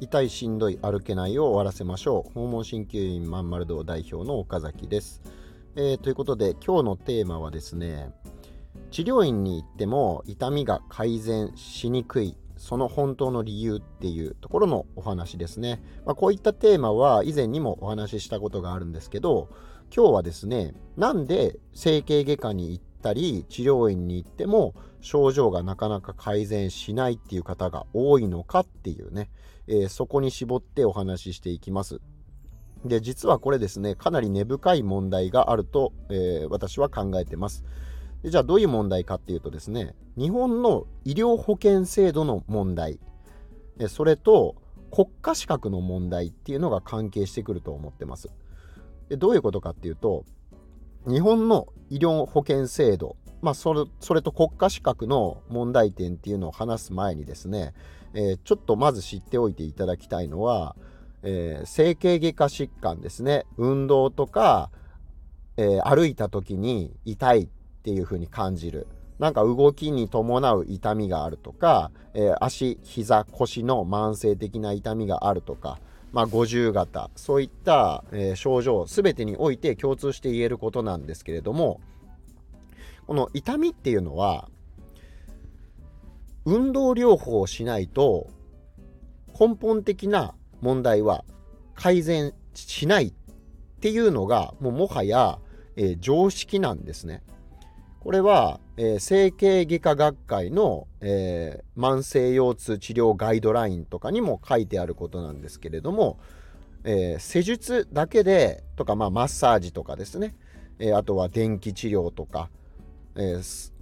痛いしんどい歩けないを終わらせましょう。訪問鍼灸院まんまる堂代表の岡崎です、えー、ということで今日のテーマはですね治療院に行っても痛みが改善しにくいその本当の理由っていうところのお話ですね、まあ、こういったテーマは以前にもお話ししたことがあるんですけど今日はですねなんで整形外科に行ったり治療院に行っても症状がなかなか改善しないっていう方が多いのかっていうね、えー、そこに絞ってお話ししていきます。で実はこれですねかなり根深い問題があると、えー、私は考えてます。でじゃあどういう問題かっていうとですね日本の医療保険制度の問題それと国家資格の問題っていうのが関係してくると思ってます。でどういうことかっていうと日本の医療保険制度、まあ、それそれと国家資格の問題点っていうのを話す前にですね、えー、ちょっとまず知っておいていただきたいのは、えー、整形外科疾患ですね。運動とか、えー、歩いた時に痛いっていう風に感じる。なんか動きに伴う痛みがあるとか、えー、足膝腰の慢性的な痛みがあるとかまあ、50型そういった、えー、症状全てにおいて共通して言えることなんですけれどもこの痛みっていうのは運動療法をしないと根本的な問題は改善しないっていうのがもうもはや、えー、常識なんですね。これは、えー、整形外科学会の、えー、慢性腰痛治療ガイドラインとかにも書いてあることなんですけれども、えー、施術だけでとか、まあ、マッサージとかですね、えあとは電気治療とか、え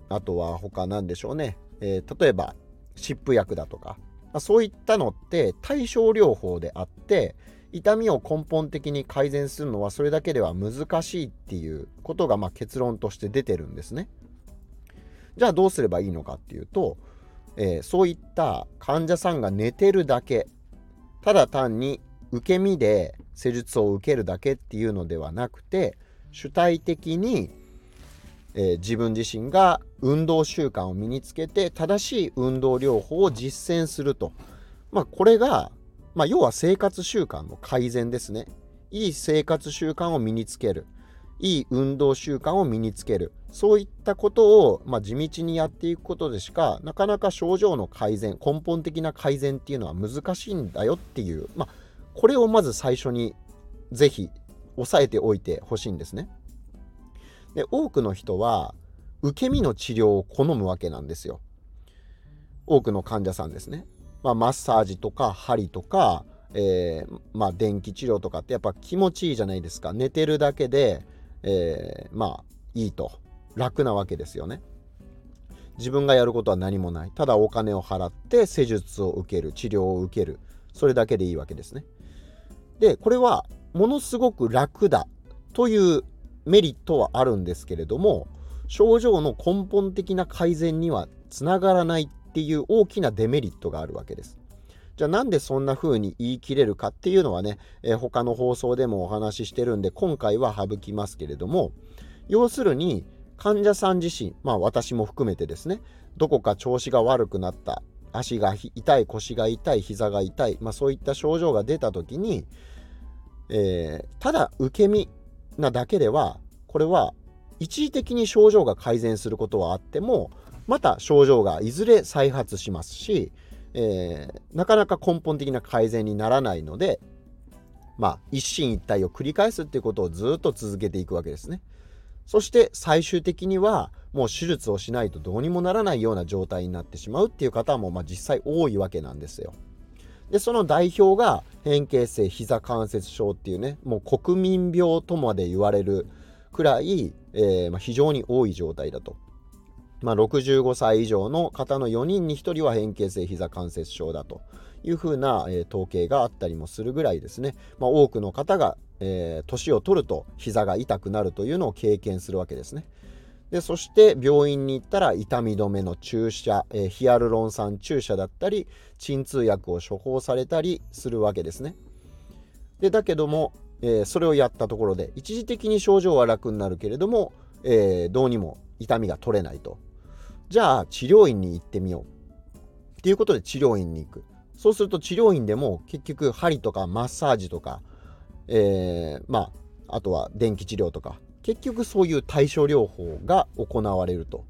あとは他何でしょうね、え例えば湿布薬だとか、まあ、そういったのって対症療法であって痛みを根本的に改善するのはそれだけでは難しいっていうことがま結論として出てるんですね。じゃあどうすればいいのかっていうと、えー、そういった患者さんが寝てるだけただ単に受け身で施術を受けるだけっていうのではなくて主体的に、えー、自分自身が運動習慣を身につけて正しい運動療法を実践すると、まあ、これがまあ、要は生活習慣の改善ですね。いい生活習慣を身につける。いい運動習慣を身につける。そういったことを、まあ、地道にやっていくことでしか、なかなか症状の改善、根本的な改善っていうのは難しいんだよっていう、まあ、これをまず最初にぜひ押さえておいてほしいんですね。で、多くの人は、受け身の治療を好むわけなんですよ。多くの患者さんですね。まあ、マッサージとか針とか、えー、まあ、電気治療とかってやっぱ気持ちいいじゃないですか。寝てるだけで、えー、まあいいと。楽なわけですよね。自分がやることは何もない。ただお金を払って施術を受ける治療を受ける。それだけでいいわけですね。でこれはものすごく楽だ。というメリットはあるんですけれども症状の根本的な改善にはつながらないっていう大きなデメリットがあるわけです。じゃあなんでそんな風に言い切れるかっていうのはね、えー、他の放送でもお話ししてるんで今回は省きますけれども要するに患者さん自身まあ私も含めてですねどこか調子が悪くなった足が痛い腰が痛い膝が痛い、まあ、そういった症状が出た時に、えー、ただ受け身なだけではこれは一時的に症状が改善することはあってもまた症状がいずれ再発しますし、えー、なかなか根本的な改善にならないので、まあ、一進一退を繰り返すっていうことをずっと続けていくわけですね。そして最終的にはもう手術をしないとどうにもならないような状態になってしまうっていう方もまあ実際多いわけなんですよ。でその代表が変形性膝関節症っていうねもう国民病とまで言われるくらい、えー、まあ、非常に多い状態だと。まあ、65歳以上の方の4人に1人は変形性膝関節症だというふうな、えー、統計があったりもするぐらいですね、まあ、多くの方が、えー、年を取ると膝が痛くなるというのを経験するわけですね。でそして病院に行ったら痛み止めの注射、えー、ヒアルロン酸注射だったり鎮痛薬を処方されたりするわけですね。でだけども、えー、それをやったところで一時的に症状は楽になるけれども、えー、どうにも痛みが取れないとじゃあ治療院に行ってみよう。っていうことで治療院に行く。そうすると治療院でも結局針とかマッサージとか、えー、まああとは電気治療とか結局そういう対症療法が行われると。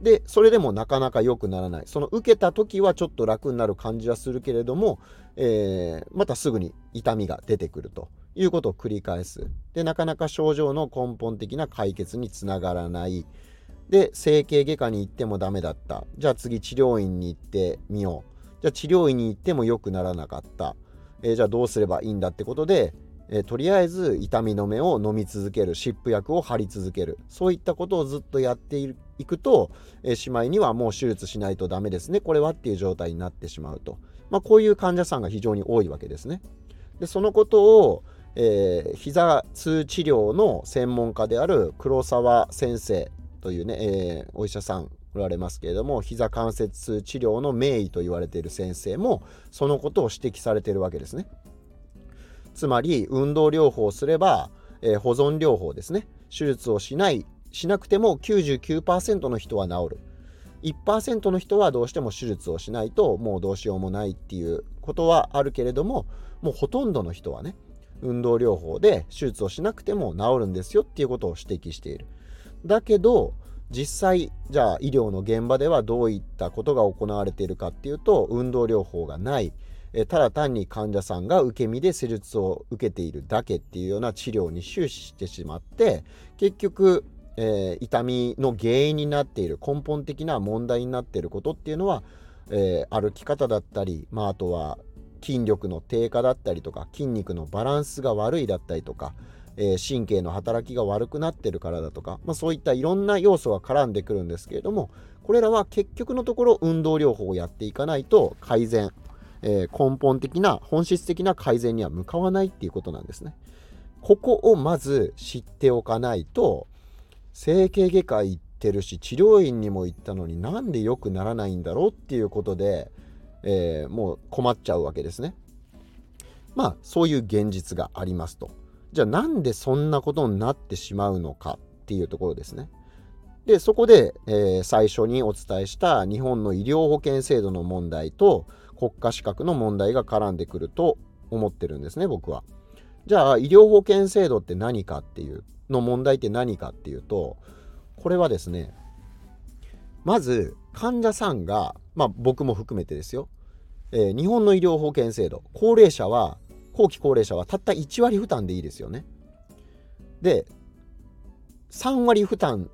でそれでもなかなか良くならない。その受けた時はちょっと楽になる感じはするけれども、えー、またすぐに痛みが出てくると。いうことを繰り返す。でなかなか症状の根本的な解決につながらない。で整形外科に行ってもダメだった。じゃあ次治療院に行ってみよう。じゃあ治療院に行っても良くならなかった、えー、じゃあどうすればいいんだってことでえー、とりあえず痛み止めを飲み続ける。湿布薬を貼り続ける。そういったことをずっとやっていくと、えー、しまいにはもう手術しないとダメですね。これはっていう状態になってしまうと、まあ、こういう患者さんが非常に多いわけですね。でそのことを、えー、膝痛治療の専門家である黒沢先生というね、えー、お医者さんおられますけれども膝関節痛治療の名医と言われている先生もそのことを指摘されているわけですね。つまり運動療法をすれば、えー、保存療法ですね。手術をしないしなくても99%の人は治る。1%の人はどうしても手術をしないともうどうしようもないっていうことはあるけれどももうほとんどの人はね運動療法で手術をしなくても治るんですよっていうことを指摘している。だけど実際じゃあ医療の現場ではどういったことが行われているかっていうと運動療法がない。えただ単に患者さんが受け身で施術を受けているだけっていうような治療に終始してしまって結局、えー、痛みの原因になっている根本的な問題になっていることっていうのは、えー、歩き方だったり、まあ、あとは筋力の低下だったりとか筋肉のバランスが悪いだったりとか、えー、神経の働きが悪くなってるからだとか、まあ、そういったいろんな要素が絡んでくるんですけれどもこれらは結局のところ運動療法をやっていかないと改善えー、根本的な本質的な改善には向かわないっていうことなんですね。ここをまず知っておかないと整形外科行ってるし治療院にも行ったのになんで良くならないんだろうっていうことで、えー、もう困っちゃうわけですね。まあそういう現実がありますと。じゃあなんでそんなことになってしまうのかっていうところですね。でそこで、えー、最初にお伝えした日本の医療保険制度の問題と国家資格の問題が絡んでくると思ってるんですね僕は。じゃあ医療保険制度って何かっていうの問題って何かっていうとこれはですねまず患者さんがまあ僕も含めてですよ、えー、日本の医療保険制度高齢者は後期高齢者はたった1割負担でいいですよね。で3割負担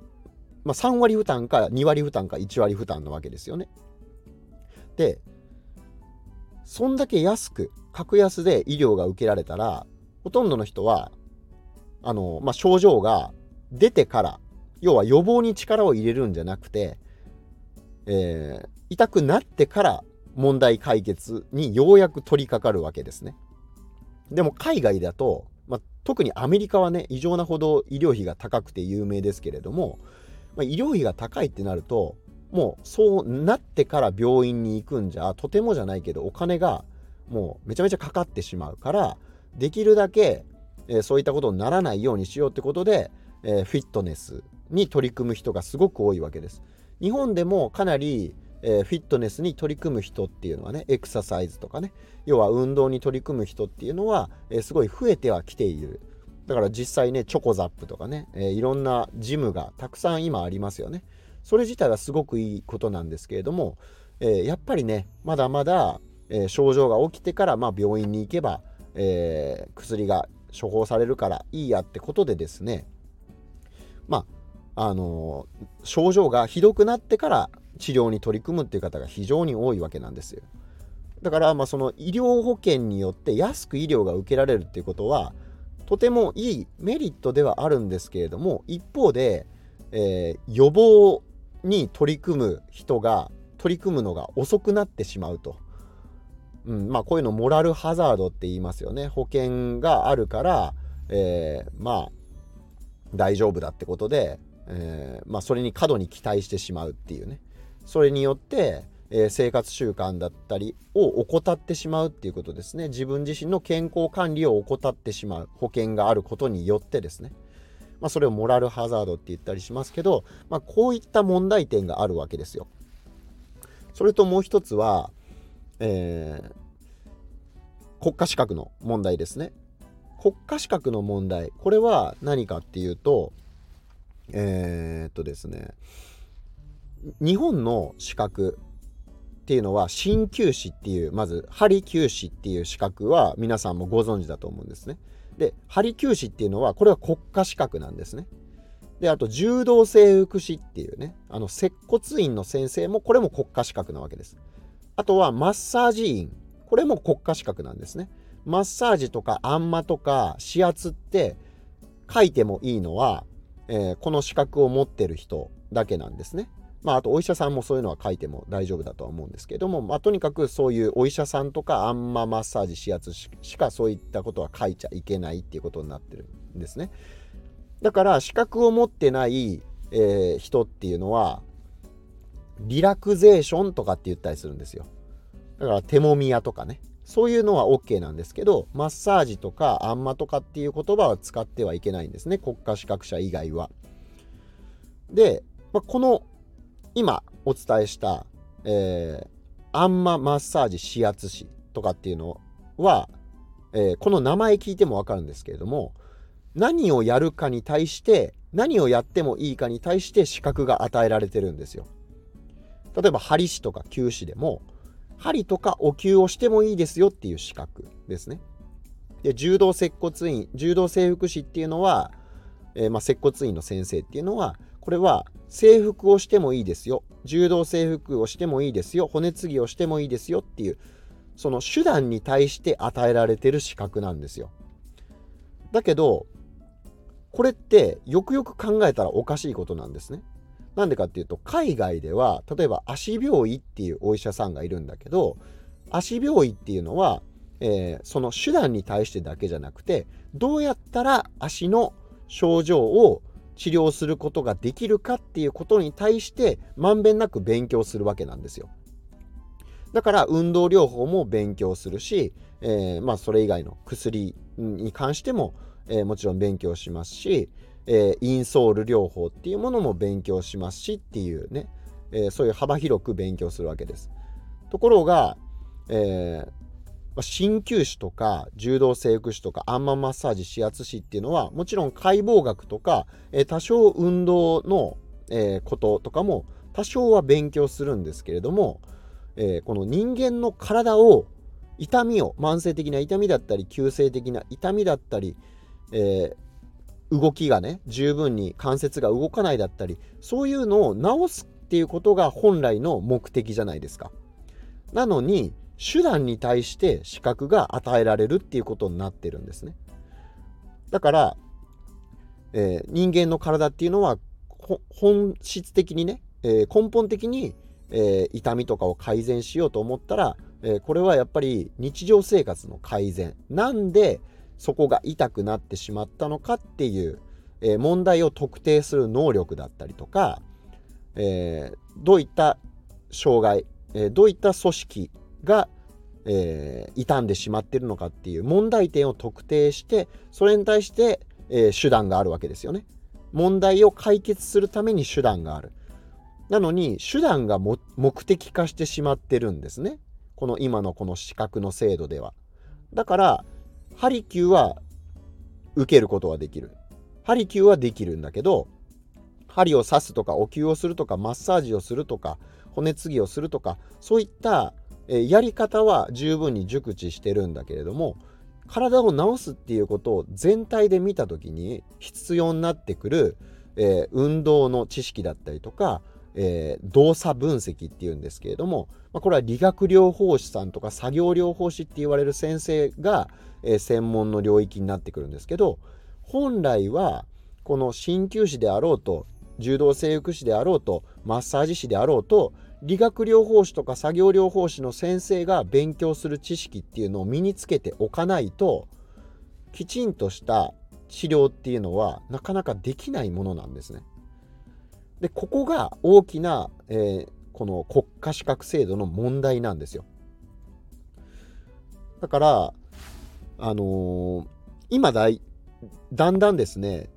まあ、3割負担か2割負担か1割負担なわけですよね。でそんだけ安く格安で医療が受けられたらほとんどの人はあの、まあ、症状が出てから要は予防に力を入れるんじゃなくて、えー、痛くなってから問題解決にようやく取り掛かるわけですね。でも海外だと、まあ、特にアメリカはね異常なほど医療費が高くて有名ですけれども、まあ、医療費が高いってなるともうそうなってから病院に行くんじゃとてもじゃないけどお金がもうめちゃめちゃかかってしまうからできるだけ、えー、そういったことにならないようにしようってことで、えー、フィットネスに取り組む人がすごく多いわけです。日本でもかなり、えー、フィットネスに取り組む人っていうのはねエクササイズとかね要は運動に取り組む人っていうのは、えすごい増えてはきている。だから実際ねチョコザップとかね、えいろんなジムがたくさん今ありますよね。それ自体はすごくいいことなんですけれども、え、やっぱりねまだまだ、え、症状が起きてから、まあ、病院に行けば、え、薬が処方されるからいいやってことでですねまああの症状がひどくなってから治療に取り組むっていう方が非常に多いわけなんですよ。だからまあその医療保険によって安く医療が受けられるっていうことはとてもいいメリットではあるんですけれども一方で、えー、予防に取り組む人が取り組むのが遅くなってしまうと。うん、まあこういうのモラルハザードって言いますよね。保険があるから、えー、まあ大丈夫だってことで、えー、まあそれに過度に期待してしまうっていうね。それによって、えー、生活習慣だったりを怠ってしまうっていうことですね。自分自身の健康管理を怠ってしまう保険があることによってですね。まあ、それをモラルハザードって言ったりしますけど、まあ、こういった問題点があるわけですよ。それともう一つは、えー、国家資格の問題ですね。国家資格の問題これは何かっていうとえー、っとですね日本の資格っていうのは鍼灸師っていうまず針灸師っていう資格は皆さんもご存知だと思うんですね。で針灸師っていうのはこれは国家資格なんですね。であと柔道整復師っていうねあの接骨院の先生もこれも国家資格なわけです。あとはマッサージ院これも国家資格なんですね。マッサージとかあんまとか指圧って書いてもいいのは、えー、この資格を持ってる人だけなんですね。まあ、あとお医者さんもそういうのは書いても大丈夫だとは思うんですけども、まあ、とにかくそういうお医者さんとかあんまマッサージ指圧しかそういったことは書いちゃいけないっていうことになってるんですね。だから資格を持ってない、えー、人っていうのはリラクゼーションとかって言ったりするんですよ。だから手もみ屋とかね。そういうのは OK なんですけど、マッサージとかあんまとかっていう言葉は使ってはいけないんですね。国家資格者以外は。で、まあ、この今お伝えした、えー、あんまマッサージ指圧師とかっていうのは、えー、この名前聞いてもわかるんですけれども、何をやるかに対して、何をやってもいいかに対して資格が与えられてるんですよ。例えば、針師とか灸師でも、針とかお灸をしてもいいですよっていう資格ですね。で柔道接骨院柔道整復師っていうのは、えー、まあ、接骨院の先生っていうのはこれは制服をしてもいいですよ柔道整復をしてもいいですよ骨継ぎをしてもいいですよっていうその手段に対して与えられてる資格なんですよ。だけどこれってよくよく考えたらおかしいことなんですね。なんでかっていうと海外では例えば足病医っていうお医者さんがいるんだけど足病医っていうのは、えー、その手段に対してだけじゃなくてどうやったら足の症状を治療することができるかっていうことに対してまんべんなく勉強するわけなんですよ。だから運動療法も勉強するし、えー、まあそれ以外の薬に関しても、えー、もちろん勉強しますし、えー、インソール療法っていうものも勉強しますしっていうね、えー、そういう幅広く勉強するわけです。ところが、えー、鍼灸師とか柔道整復師とかアンマンマッサージ指圧師っていうのはもちろん解剖学とか、え、多少運動の、え、こととかも多少は勉強するんですけれども、え、この人間の体を痛みを慢性的な痛みだったり急性的な痛みだったり、え、動きがね十分に関節が動かないだったりそういうのを直すっていうことが本来の目的じゃないですか。なのに手段に対して資格が与えられるっていうことになってるんですね。だから、えー、人間の体っていうのは本質的にね、えー、根本的に、えー、痛みとかを改善しようと思ったら、えこれはやっぱり日常生活の改善なんでそこが痛くなってしまったのかっていう、え、問題を特定する能力だったりとか、え、どういった障害、え、どういった組織が、え傷んでしまっているのかっていう問題点を特定してそれに対して、え手段があるわけですよね。問題を解決するために手段がある。なのに手段が目的化してしまってるんですね。この今のこの資格の制度では。だからハリキューは受けることはできる。ハリキューはできるんだけど、針を刺すとかお灸をするとかマッサージをするとか骨継ぎをするとかそういったやり方は十分に熟知してるんだけれども体を治すっていうことを全体で見た時に必要になってくる、え、運動の知識だったりとかえ、動作分析っていうんですけれども、ま、これは理学療法士さんとか作業療法士って言われる先生が、え、専門の領域になってくるんですけど本来はこの鍼灸師であろうと柔道整復師であろうとマッサージ師であろうと理学療法士とか作業療法士の先生が勉強する知識っていうのを身につけておかないときちんとした治療っていうのはなかなかできないものなんですね。でここが大きな、えー、この国家資格制度の問題なんですよ。だからあのー、今だいだんだんですね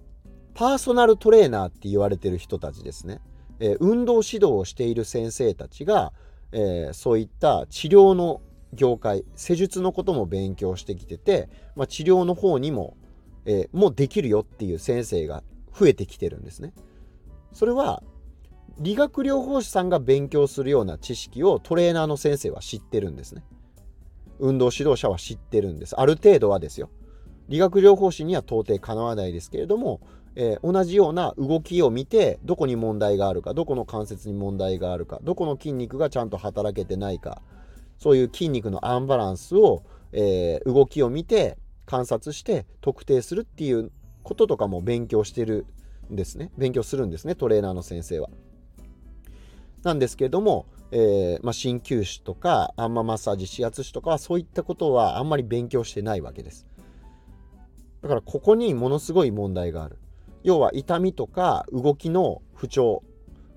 パーソナルトレーナーって言われてる人たちですね、え、運動指導をしている先生たちが、え、そういった治療の業界施術のことも勉強してきてて、まあ、治療の方にも、え、もうできるよっていう先生が増えてきてるんですね。それは理学療法士さんが勉強するような知識をトレーナーの先生は知ってるんですね。運動指導者は知ってるんです。ある程度はですよ。理学療法士には到底かなわないですけれども、えー、同じような動きを見てどこに問題があるかどこの関節に問題があるかどこの筋肉がちゃんと働けてないかそういう筋肉のアンバランスを、えー、動きを見て観察して特定するっていうこととかも勉強してるんですね勉強するんですねトレーナーの先生は。なんですけれども、えーまあ、鍼灸師とかアンママッサージ指圧師とかはそういったことはあんまり勉強してないわけです。だからここにものすごい問題がある。要は痛みとか動きの不調、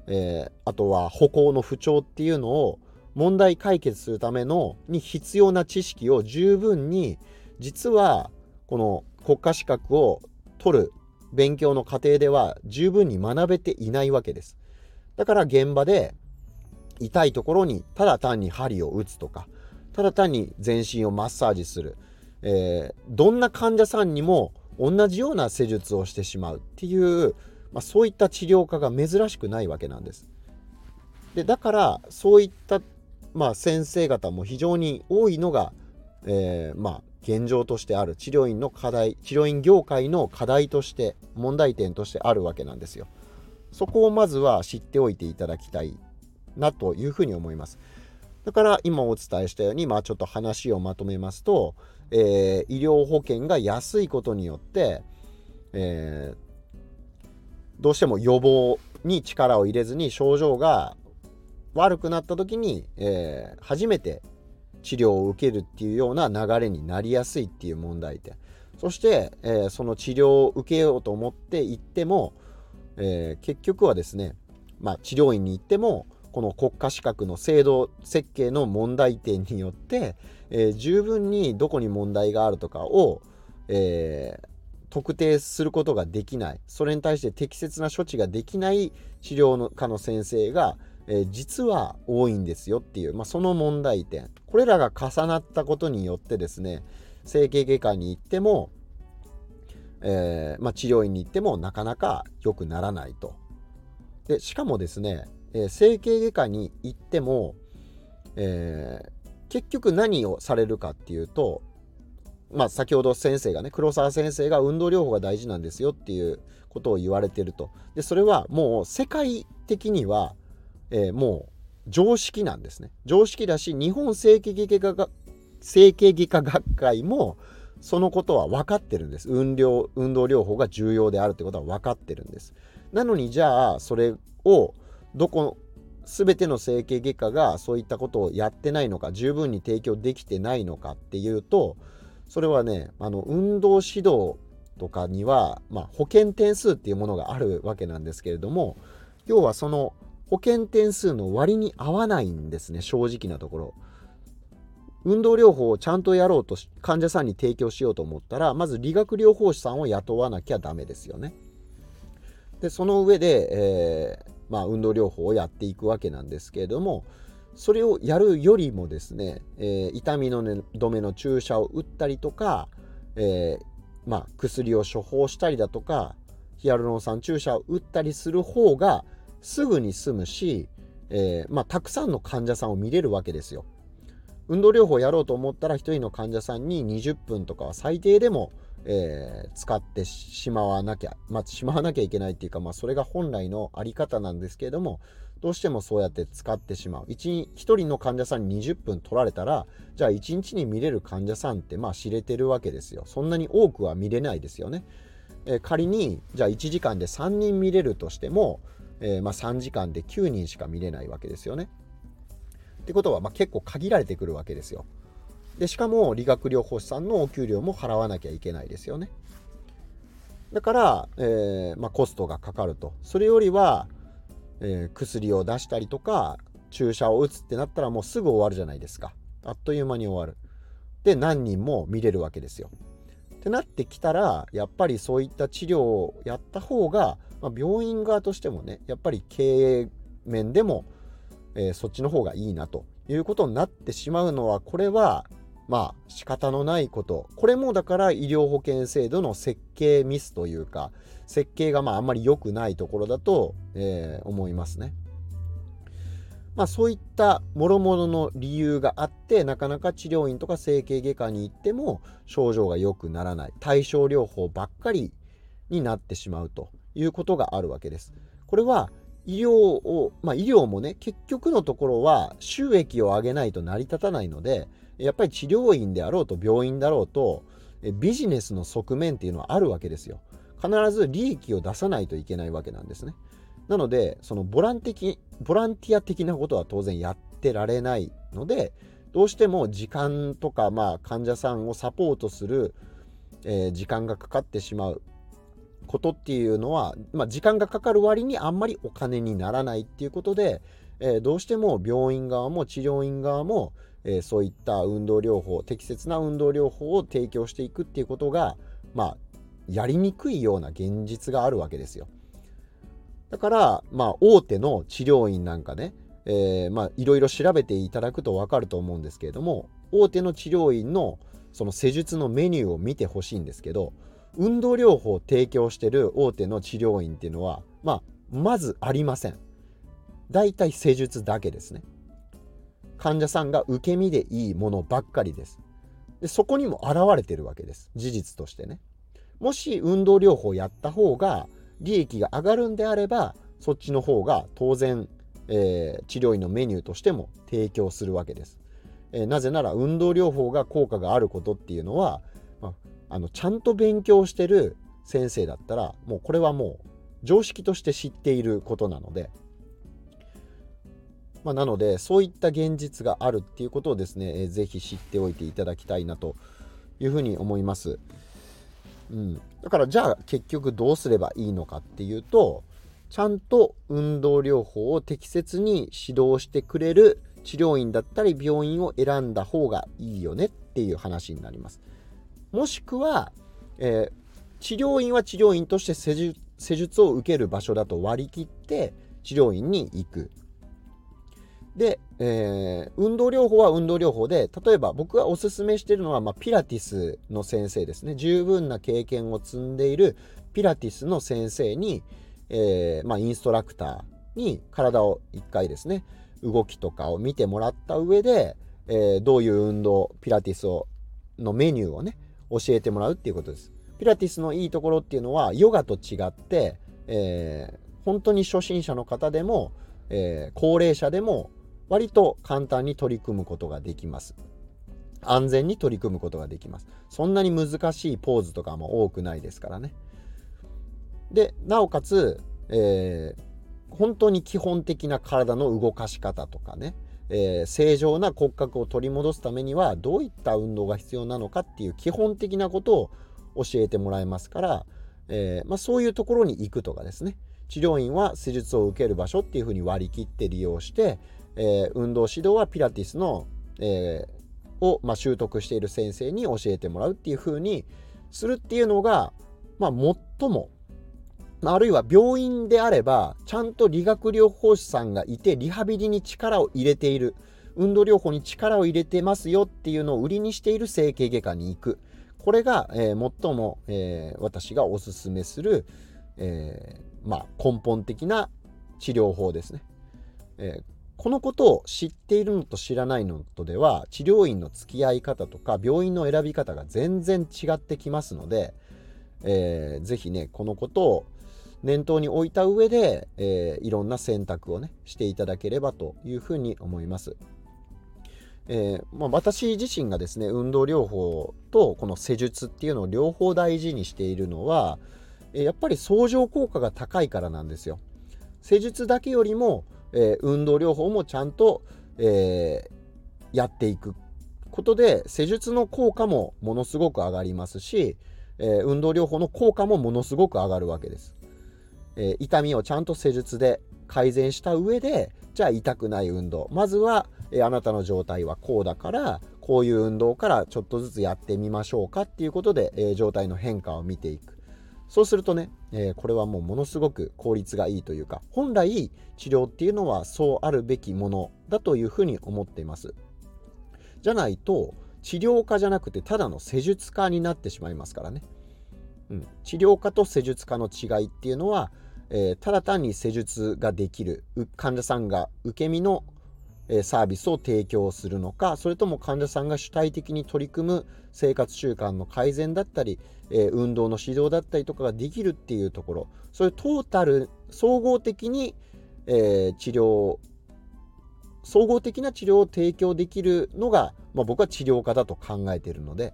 えー、あとは歩行の不調っていうのを問題解決するためのに必要な知識を十分に実はこの国家資格を取る勉強の過程では十分に学べていないわけです。だから現場で痛いところにただ単に針を打つとかただ単に全身をマッサージする、えー、どんな患者さんにも同じような施術をしてしまうっていう、まあ、そういった治療家が珍しくないわけなんです。でだからそういった、まあ、先生方も非常に多いのが、えー、まあ現状としてある治療院の課題治療院業界の課題として問題点としてあるわけなんですよ。そこをまずは知っておいていただきたいなというふうに思います。だから今お伝えしたように、まあ、ちょっと話をまとめますと、えー、医療保険が安いことによって、えー、どうしても予防に力を入れずに症状が悪くなった時に、えー、初めて治療を受けるっていうような流れになりやすいっていう問題点そして、えー、その治療を受けようと思って行っても、えー、結局はですね、まあ、治療院に行ってもこの国家資格の制度設計の問題点によって、えー、十分にどこに問題があるとかを、えー、特定することができないそれに対して適切な処置ができない治療の科の先生が、えー、実は多いんですよっていう、まあ、その問題点これらが重なったことによってですね整形外科に行っても、えーまあ、治療院に行ってもなかなか良くならないと。でしかもですねえー、整形外科に行っても、えー、結局何をされるかっていうと、まあ、先ほど先生がね黒沢先生が運動療法が大事なんですよっていうことを言われてると。でそれはもう世界的には、えー、もう常識なんですね。常識だし日本整形外科が整形外科学会もそのことは分かってるんです。運動運動療法が重要であるってことは分かってるんです。なのにじゃあそれをどこ全ての整形外科がそういったことをやってないのか十分に提供できてないのかっていうとそれはねあの運動指導とかには、まあ、保険点数っていうものがあるわけなんですけれども要はその保険点数の割に合わないんですね正直なところ。運動療法をちゃんとやろうと患者さんに提供しようと思ったらまず理学療法士さんを雇わなきゃダメですよね。でその上で、えーまあ、運動療法をやっていくわけなんですけれどもそれをやるよりもですね、えー、痛みの、ね、止めの注射を打ったりとか、えー、まあ、薬を処方したりだとかヒアルロン酸注射を打ったりする方がすぐに済むし、えー、まあ、たくさんの患者さんを見れるわけですよ。運動療法をやろうと思ったら1人の患者さんに20分とかは最低でもえー、使ってしまわなきゃ、まあ、しまわなきゃいけないっていうか、まあ、それが本来のあり方なんですけれども、どうしてもそうやって使ってしまう。1, 1人の患者さんに20分取られたら、じゃあ1日に見れる患者さんってまあ知れてるわけですよ。そんなに多くは見れないですよね。えー、仮に、じゃあ1時間で3人見れるとしても、えー、まあ3時間で9人しか見れないわけですよね。ってことはまあ結構限られてくるわけですよ。でしかも理学療法士さんのお給料も払わなきゃいけないですよね。だから、えー、まあ、コストがかかると。それよりは、えー、薬を出したりとか注射を打つってなったらもうすぐ終わるじゃないですか。あっという間に終わる。で何人も見れるわけですよ。ってなってきたらやっぱりそういった治療をやった方が、まあ、病院側としてもねやっぱり経営面でもえー、そっちの方がいいなということになってしまうのはこれはまあ仕方のないことこれもだから医療保険制度の設計ミスというか設計がまああんまり良くないところだと、えー、思いますね。まあ、そういった諸々の理由があってなかなか治療院とか整形外科に行っても症状が良くならない対症療法ばっかりになってしまうということがあるわけです。これは医療を、まあ、医療もね結局のところは収益を上げないと成り立たないのでやっぱり治療院であろうと病院だろうとビジネスの側面っていうのはあるわけですよ。必ず利益を出さないといけないわけなんですね。なのでそのボラン的ボランティア的なことは当然やってられないのでどうしても時間とか、まあ、患者さんをサポートする、えー、時間がかかってしまうことっていうのは、まあ、時間がかかる割にあんまりお金にならないっていうことで、えー、どうしても病院側も治療院側も、えー、そういった運動療法適切な運動療法を提供していくっていうことが、まあ、やりにくいような現実があるわけですよ。だから、まあ、大手の治療院なんかね、えー、まあ、いろいろ調べていただくと分かると思うんですけれども、大手の治療院のその施術のメニューを見てほしいんですけど、運動療法を提供してる大手の治療院っていうのは、まあ、まずありません。大体施術だけですね。患者さんが受け身でいいものばっかりです。でそこにも現れてるわけです。事実としてね。もし運動療法をやった方が利益が上がるんであればそっちの方が当然、えー、治療院のメニューとしても提供するわけです、えー、なぜなら運動療法が効果があることっていうのは、まあ、あのちゃんと勉強してる先生だったらもうこれはもう常識として知っていることなので、まあ、なのでそういった現実があるっていうことをですね、えー、ぜひ知っておいていただきたいなというふうに思います。うん、だからじゃあ結局どうすればいいのかっていうとちゃんと運動療法を適切に指導してくれる治療院だったり病院を選んだ方がいいよねっていう話になります。もしくは、えー、治療院は治療院として施術を受ける場所だと割り切って治療院に行く。で、えー、運動療法は運動療法で例えば僕がおすすめしているのは、まあ、ピラティスの先生ですね十分な経験を積んでいるピラティスの先生に、えー、まあ、インストラクターに体を一回ですね動きとかを見てもらった上で、えー、どういう運動ピラティスをのメニューをね教えてもらうっていうことです。ピラティスのいいところっていうのはヨガと違って、え本当に初心者の方でも、え高齢者でも割と簡単に取り組むことができます。安全に取り組むことができます。そんなに難しいポーズとかも多くないですからね。で、なおかつ、えー、本当に基本的な体の動かし方とかね、えー、正常な骨格を取り戻すためにはどういった運動が必要なのかっていう基本的なことを教えてもらえますから、えー、まあ、そういうところに行くとかですね治療院は施術を受ける場所っていうふうに割り切って利用して、えー、運動指導はピラティスの、えー、を、まあ、習得している先生に教えてもらうっていう風にするっていうのが、まあ、最もあるいは病院であればちゃんと理学療法士さんがいてリハビリに力を入れている運動療法に力を入れてますよっていうのを売りにしている整形外科に行く。これが、えー、最も、えー、私がおすすめする、えー、まあ、根本的な治療法ですね、えこのことを知っているのと知らないのとでは治療院の付き合い方とか病院の選び方が全然違ってきますので、えー、ぜひねこのことを念頭に置いた上で、えー、いろんな選択をねしていただければというふうに思います。えー、まあ、私自身がですね運動療法とこの施術っていうのを両方大事にしているのは、やっぱり相乗効果が高いからなんですよ。施術だけよりもえー、運動療法もちゃんと、えー、やっていくことで施術の効果もものすごく上がりますし、えー、運動療法の効果もものすごく上がるわけです、え痛みをちゃんと施術で改善した上でじゃあ痛くない運動。まずは、えあなたの状態はこうだからこういう運動からちょっとずつやってみましょうかっていうことで、え状態の変化を見ていく。そうするとね、えー、これはもうものすごく効率がいいというか本来治療っていうのはそうあるべきものだというふうに思っています。じゃないと治療家じゃなくてただの施術家になってしまいますからね、うん、治療家と施術家の違いっていうのは、えー、ただ単に施術ができる患者さんが受け身のサービスを提供するのかそれとも患者さんが主体的に取り組む生活習慣の改善だったり、運動の指導だったりとかができるっていうところそういうトータル総合的に、え、治療総合的な治療を提供できるのが、まあ、僕は治療家だと考えているので、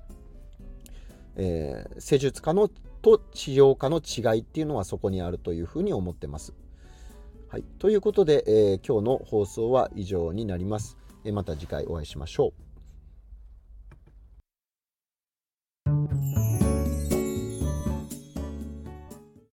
えー、施術家のと治療家の違いっていうのはそこにあるというふうに思ってます。はい、ということで、えー、今日の放送は以上になります。えー、また次回お会いしましょう。